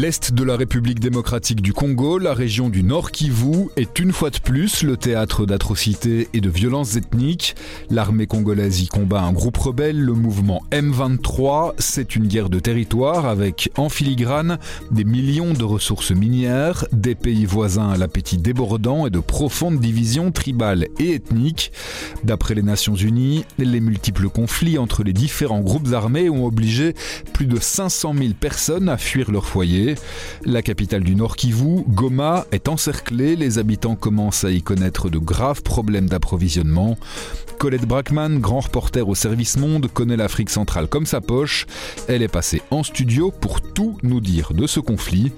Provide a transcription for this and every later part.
L'Est de la République démocratique du Congo, la région du Nord Kivu, est une fois de plus le théâtre d'atrocités et de violences ethniques. L'armée congolaise y combat un groupe rebelle, le mouvement M23. C'est une guerre de territoire avec en filigrane des millions de ressources minières, des pays voisins à l'appétit débordant et de profondes divisions tribales et ethniques. D'après les Nations Unies, les multiples conflits entre les différents groupes armés ont obligé plus de 500 000 personnes à fuir leur foyer. La capitale du Nord Kivu, Goma, est encerclée. Les habitants commencent à y connaître de graves problèmes d'approvisionnement. Colette Brackman, grand reporter au service Monde, connaît l'Afrique centrale comme sa poche. Elle est passée en studio pour tout nous dire de ce conflit.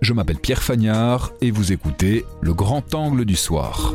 Je m'appelle Pierre Fagnard et vous écoutez Le Grand Angle du Soir.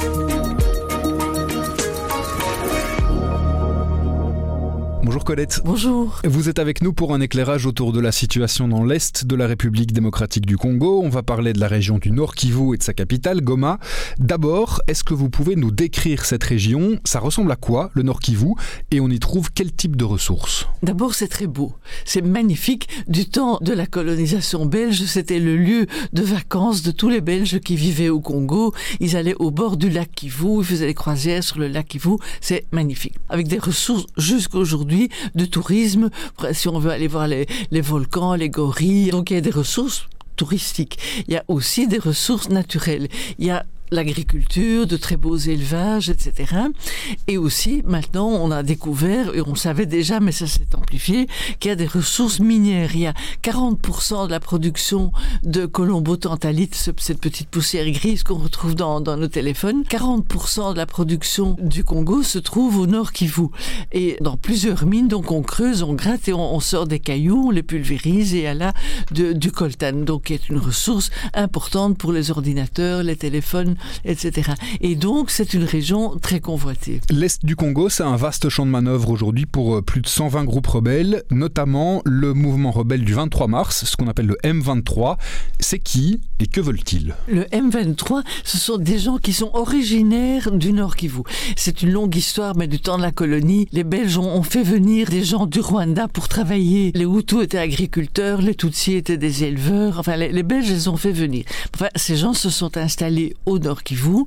Bonjour Colette. Bonjour. Vous êtes avec nous pour un éclairage autour de la situation dans l'Est de la République démocratique du Congo. On va parler de la région du Nord Kivu et de sa capitale, Goma. D'abord, est-ce que vous pouvez nous décrire cette région? Ça ressemble à quoi, le Nord Kivu? Et on y trouve quel type de ressources? D'abord, c'est très beau. C'est magnifique. Du temps de la colonisation belge, c'était le lieu de vacances de tous les Belges qui vivaient au Congo. Ils allaient au bord du lac Kivu, ils faisaient des croisières sur le lac Kivu. C'est magnifique. Avec des ressources jusqu'aujourd'hui de tourisme, si on veut aller voir les, les volcans, les gorilles. Donc il y a des ressources touristiques. Il y a aussi des ressources naturelles. Il y a l'agriculture, de très beaux élevages, etc. Et aussi, maintenant, on a découvert, et on savait déjà, mais ça s'est amplifié, qu'il y a des ressources minières. Il y a 40% de la production de colombo-tantalite, cette petite poussière grise qu'on retrouve dans, nos téléphones. 40% de la production du Congo se trouve au nord Kivu. Et dans plusieurs mines, donc on creuse, on gratte et on, sort des cailloux, on les pulvérise et il y a là de, du coltan, donc qui est une ressource importante pour les ordinateurs, les téléphones, etc. Et donc, c'est une région très convoitée. L'Est du Congo, c'est un vaste champ de manœuvre aujourd'hui pour plus de 120 groupes rebelles, notamment le mouvement rebelle du 23 mars, ce qu'on appelle le M23. C'est qui et que veulent-ils? Le M23, ce sont des gens qui sont originaires du Nord Kivu. C'est une longue histoire, mais du temps de la colonie, les Belges ont fait venir des gens du Rwanda pour travailler. Les Hutus étaient agriculteurs, les Tutsis étaient des éleveurs. Enfin, les, les Belges les ont fait venir. Enfin, ces gens se sont installés au Nord Kivu.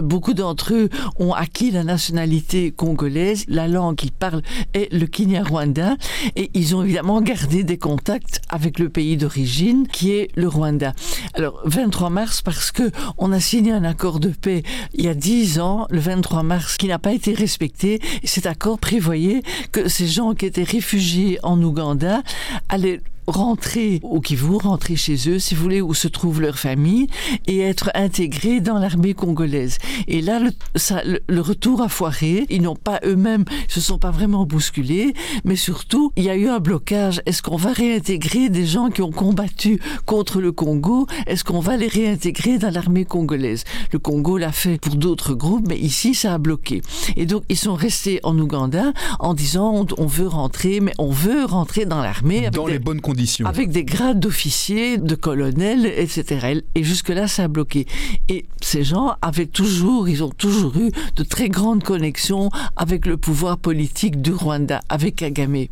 Beaucoup d'entre eux ont acquis la nationalité congolaise. La langue qu'ils parlent est le Kinyarwanda. Et ils ont évidemment gardé des contacts avec le pays d'origine, qui est le Rwanda. Alors, 23 mars, parce que on a signé un accord de paix il y a 10 ans, le 23 mars, qui n'a pas été respecté. Et cet accord prévoyait que ces gens qui étaient réfugiés en Ouganda allaient rentrer au Kivu, rentrer chez eux, si vous voulez, où se trouve leur famille, et être intégrés dans l'armée congolaise. Et là, le, ça, le, le, retour a foiré. Ils n'ont pas eux-mêmes, se sont pas vraiment bousculés, mais surtout, il y a eu un blocage. Est-ce qu'on va réintégrer des gens qui ont combattu contre le Congo? Est-ce qu'on va les réintégrer dans l'armée congolaise? Le Congo l'a fait pour d'autres groupes, mais ici, ça a bloqué. Et donc, ils sont restés en Ouganda en disant on, on veut rentrer, mais on veut rentrer dans l'armée. Dans les bonnes Avec des grades d'officiers, de colonels, etc. Et jusque-là, ça a bloqué. Et ces gens avaient toujours, ils ont toujours eu de très grandes connexions avec le pouvoir politique du Rwanda, avec Kagame,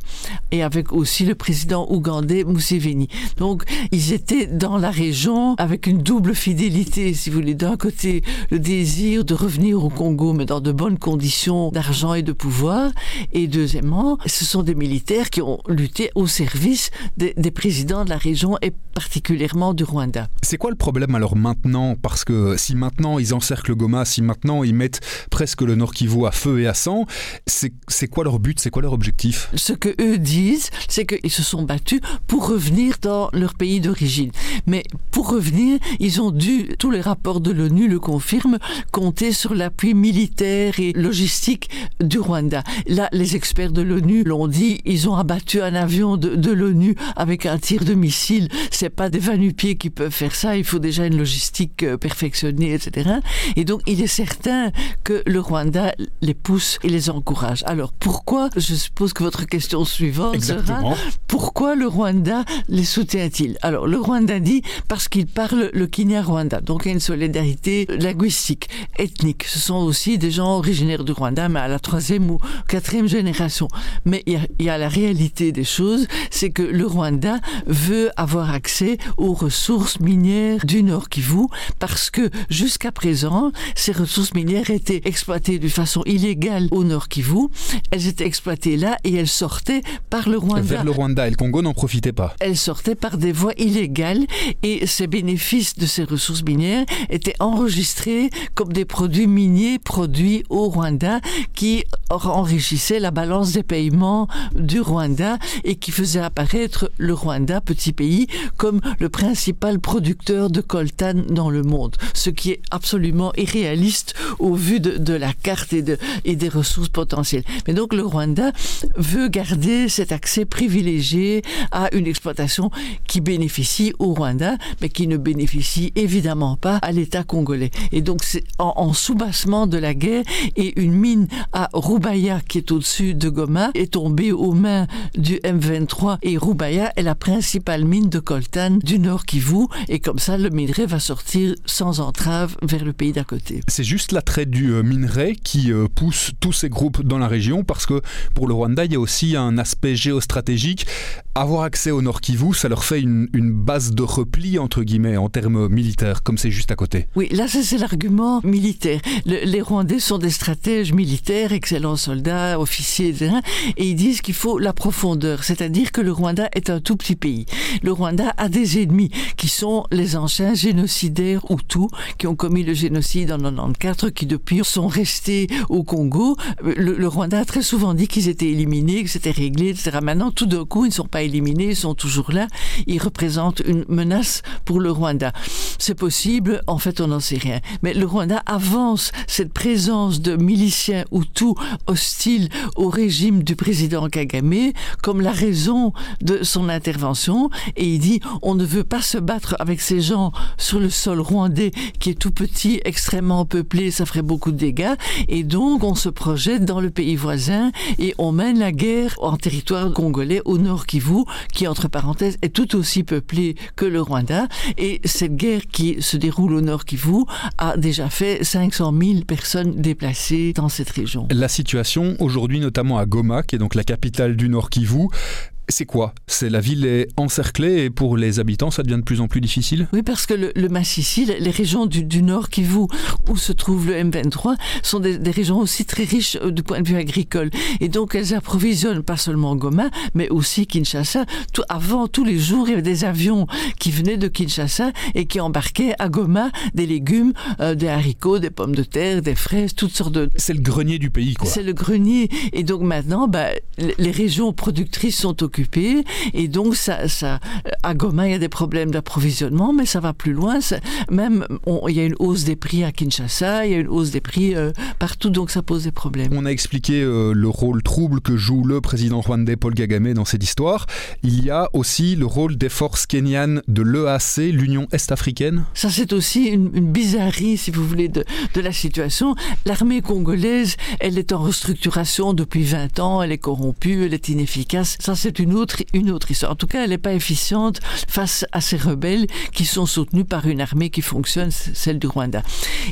et avec aussi le président ougandais Museveni. Donc, ils étaient dans la région avec une double fidélité, si vous voulez. D'un côté, le désir de revenir au Congo, mais dans de bonnes conditions d'argent et de pouvoir. Et deuxièmement, ce sont des militaires qui ont lutté au service des, des présidents de la région et particulièrement du Rwanda. C'est quoi le problème alors maintenant? Parce que si maintenant ils encerclent Goma, si maintenant ils mettent presque le Nord Kivu à feu et à sang, c'est quoi leur but? C'est quoi leur objectif? Ce que eux disent, c'est qu'ils se sont battus pour revenir dans leur pays d'origine. Mais pour revenir, ils ont dû, tous les rapports de l'ONU le confirment, compter sur l'appui militaire et logistique du Rwanda. Là, les experts de l'ONU l'ont dit, ils ont abattu un avion de, de l'ONU avec un tir de missile. C'est pas des vanupiers qui peuvent faire ça. Il faut déjà une logistique euh, perfectionnée, etc. Et donc, il est certain que le Rwanda les pousse et les encourage. Alors, pourquoi Je suppose que votre question suivante Exactement. sera pourquoi le Rwanda les soutient-il? Alors, le Rwanda dit parce qu'il parle le Kinyarwanda. Donc, il y a une solidarité linguistique, ethnique. Ce sont aussi des gens originaires du Rwanda, mais à la troisième ou quatrième génération. Mais il y a, il y a la réalité des choses, c'est que le Rwanda veut avoir accès aux ressources minières du Nord Kivu parce que jusqu'à présent, ces ressources minières étaient exploitées de façon illégale au Nord Kivu. Elles étaient exploitées là et elles sortaient par le Rwanda. Vers le Rwanda et le Congo n'en profitaient pas. Elles sortaient par des voies illégales et ces bénéfices de ces ressources minières étaient enregistrés comme des produits miniers produits au Rwanda qui enrichissaient la balance des paiements du Rwanda et qui faisaient apparaître le Rwanda, petit pays, comme le principal producteur de coltan dans le monde, ce qui est absolument irréaliste au vu de, la carte et, de, et des ressources potentielles. Mais donc le Rwanda veut garder cet accès privilégié à une exploitation qui bénéficie au Rwanda, mais qui ne bénéficie évidemment pas à l'État congolais. Et donc c'est en, en soubassement de la guerre et une mine à Rubaya qui est au-dessus de Goma est tombée aux mains du M23 et Est la principale mine de coltan du Nord Kivu et comme ça le minerai va sortir sans entrave vers le pays d'à côté. C'est juste l'attrait du euh, minerai qui euh, pousse tous ces groupes dans la région parce que pour le Rwanda, il y a aussi un aspect géostratégique. Avoir accès au Nord Kivu, ça leur fait une, une base de repli, entre guillemets, en termes militaires, comme c'est juste à côté. Oui, là, c'est l'argument militaire. Le, les Rwandais sont des stratèges militaires, excellents soldats, officiers, etc. Et ils disent qu'il faut la profondeur, c'est-à-dire que le Rwanda est un tout petit pays. Le Rwanda a des ennemis qui sont les anciens génocidaires Hutus qui ont commis le génocide en 94, qui depuis sont restés au Congo. Le, le Rwanda a très souvent dit qu'ils étaient éliminés, que c'était réglé, etc. Maintenant, tout d'un coup, ils ne sont pas sont toujours là. Ils représentent une menace pour le Rwanda. C'est possible, en fait, on n'en sait rien. Mais le Rwanda avance cette présence de miliciens Hutus hostiles au régime du président Kagame comme la raison de son intervention et il dit on ne veut pas se battre avec ces gens sur le sol rwandais qui est tout petit, extrêmement peuplé, ça ferait beaucoup de dégâts et donc on se projette dans le pays voisin et on mène la guerre en territoire congolais au nord Kivu qui entre parenthèses est tout aussi peuplé que le Rwanda et cette guerre qui se déroule au nord Kivu a déjà fait 500 000 personnes déplacées dans cette région. La situation aujourd'hui notamment à Goma qui est donc la capitale du Nord Kivu c'est quoi? C'est la ville est encerclée et pour les habitants, ça devient de plus en plus difficile? Oui, parce que le, le Massissi, les régions du, du nord Kivu, où se trouve le M23, sont des, des, régions aussi très riches du point de vue agricole. Et donc, elles approvisionnent pas seulement Goma, mais aussi Kinshasa. Tout, avant, tous les jours, il y avait des avions qui venaient de Kinshasa et qui embarquaient à Goma des légumes, euh, des haricots, des pommes de terre, des fraises, toutes sortes de... C'est le grenier du pays, quoi. C'est le grenier. Et donc, maintenant, bah, les régions productrices sont occupées occupé. Et donc ça, ça à Goma il y a des problèmes d'approvisionnement mais ça va plus loin. Même on, il y a une hausse des prix à Kinshasa il y a une hausse des prix euh, partout. Donc ça pose des problèmes. On a expliqué euh, le rôle trouble que joue le président rwandais Paul Kagame dans cette histoire. Il y a aussi le rôle des forces kenyanes de l'EAC l'Union Est-Africaine. Ça c'est aussi une, une bizarrerie si vous voulez de, de la situation. L'armée congolaise elle est en restructuration depuis 20 ans elle est corrompue elle est inefficace. Ça c'est une autre, une autre histoire. En tout cas, elle n'est pas efficiente face à ces rebelles qui sont soutenus par une armée qui fonctionne, celle du Rwanda.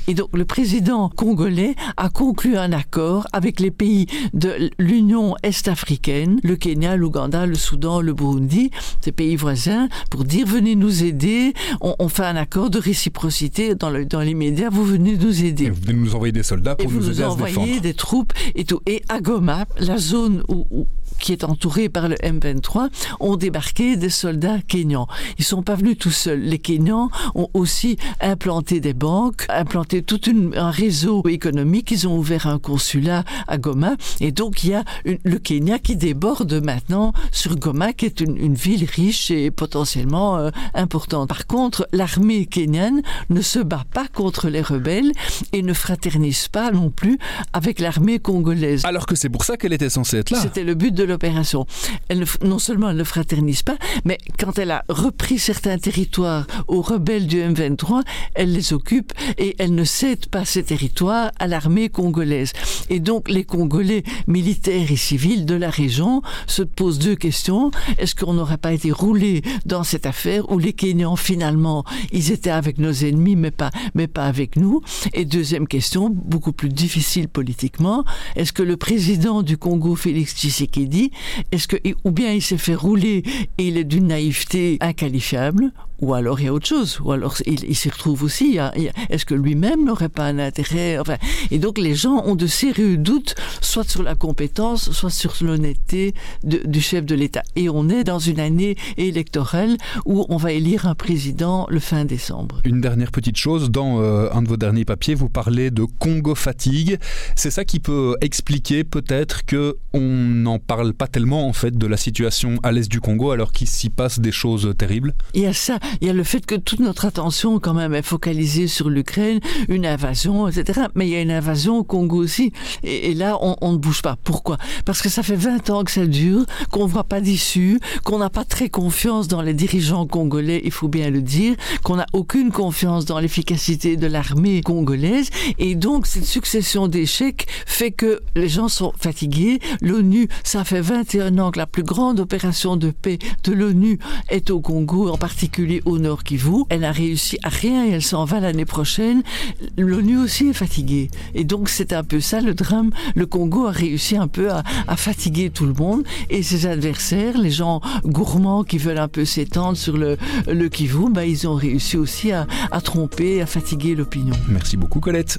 Et donc, le président congolais a conclu un accord avec les pays de l'Union Est-Africaine, le Kenya, l'Ouganda, le Soudan, le Burundi, ces pays voisins, pour dire venez nous aider. On, on fait un accord de réciprocité dans l'immédiat. Dans vous venez nous aider. Et vous venez nous envoyer des soldats pour et nous, vous aider nous à se défendre. envoyez des troupes et tout. Et à Goma, la zone où, où qui est entouré par le M23, ont débarqué des soldats kenyans. Ils sont pas venus tout seuls. Les Kenyans ont aussi implanté des banques, implanté tout une, un réseau économique. Ils ont ouvert un consulat à Goma. Et donc, il y a une, le Kenya qui déborde maintenant sur Goma, qui est une, une ville riche et potentiellement euh, importante. Par contre, l'armée kenyane ne se bat pas contre les rebelles et ne fraternise pas non plus avec l'armée congolaise. Alors que c'est pour ça qu'elle était censée être là. C'était le but de l'opération. Non seulement elle ne fraternise pas, mais quand elle a repris certains territoires aux rebelles du M23, elle les occupe et elle ne cède pas ces territoires à l'armée congolaise. Et donc les Congolais militaires et civils de la région se posent deux questions. Est-ce qu'on n'aurait pas été roulé dans cette affaire où les Kenyans finalement ils étaient avec nos ennemis mais pas mais pas avec nous? Et deuxième question, beaucoup plus difficile politiquement, est-ce que le président du Congo Félix Tshisekedi, est-ce que ou bien il s'est fait rouler et il est d'une naïveté inqualifiable ou alors il y a autre chose, ou alors il, s'y retrouve aussi. Est-ce que lui-même n'aurait pas un intérêt? Enfin, Et donc les gens ont de sérieux doutes, soit sur la compétence, soit sur l'honnêteté du chef de l'État. Et on est dans une année électorale où on va élire un président le fin décembre. Une dernière petite chose, dans euh, un de vos derniers papiers, vous parlez de Congo fatigue. C'est ça qui peut expliquer peut-être que on n'en parle pas tellement en fait de la situation à l'est du Congo alors qu'il s'y passe des choses terribles? Il y a ça il y a le fait que toute notre attention quand même est focalisée sur l'Ukraine, une invasion, etc. Mais il y a une invasion au Congo aussi. Et, là, on, ne bouge pas. Pourquoi? Parce que ça fait 20 ans que ça dure, qu'on voit pas d'issue, qu'on n'a pas très confiance dans les dirigeants congolais, il faut bien le dire, qu'on n'a aucune confiance dans l'efficacité de l'armée congolaise. Et donc, cette succession d'échecs fait que les gens sont fatigués. L'ONU, ça fait 21 ans que la plus grande opération de paix de l'ONU est au Congo, en particulier au Nord Kivu. Elle a réussi à rien et elle s'en va l'année prochaine. L'ONU aussi est fatiguée. Et donc c'est un peu ça le drame. Le Congo a réussi un peu à, fatiguer tout le monde et ses adversaires, les gens gourmands qui veulent un peu s'étendre sur le, le Kivu, bah, ils ont réussi aussi à, à tromper, à fatiguer l'opinion. Merci beaucoup Colette.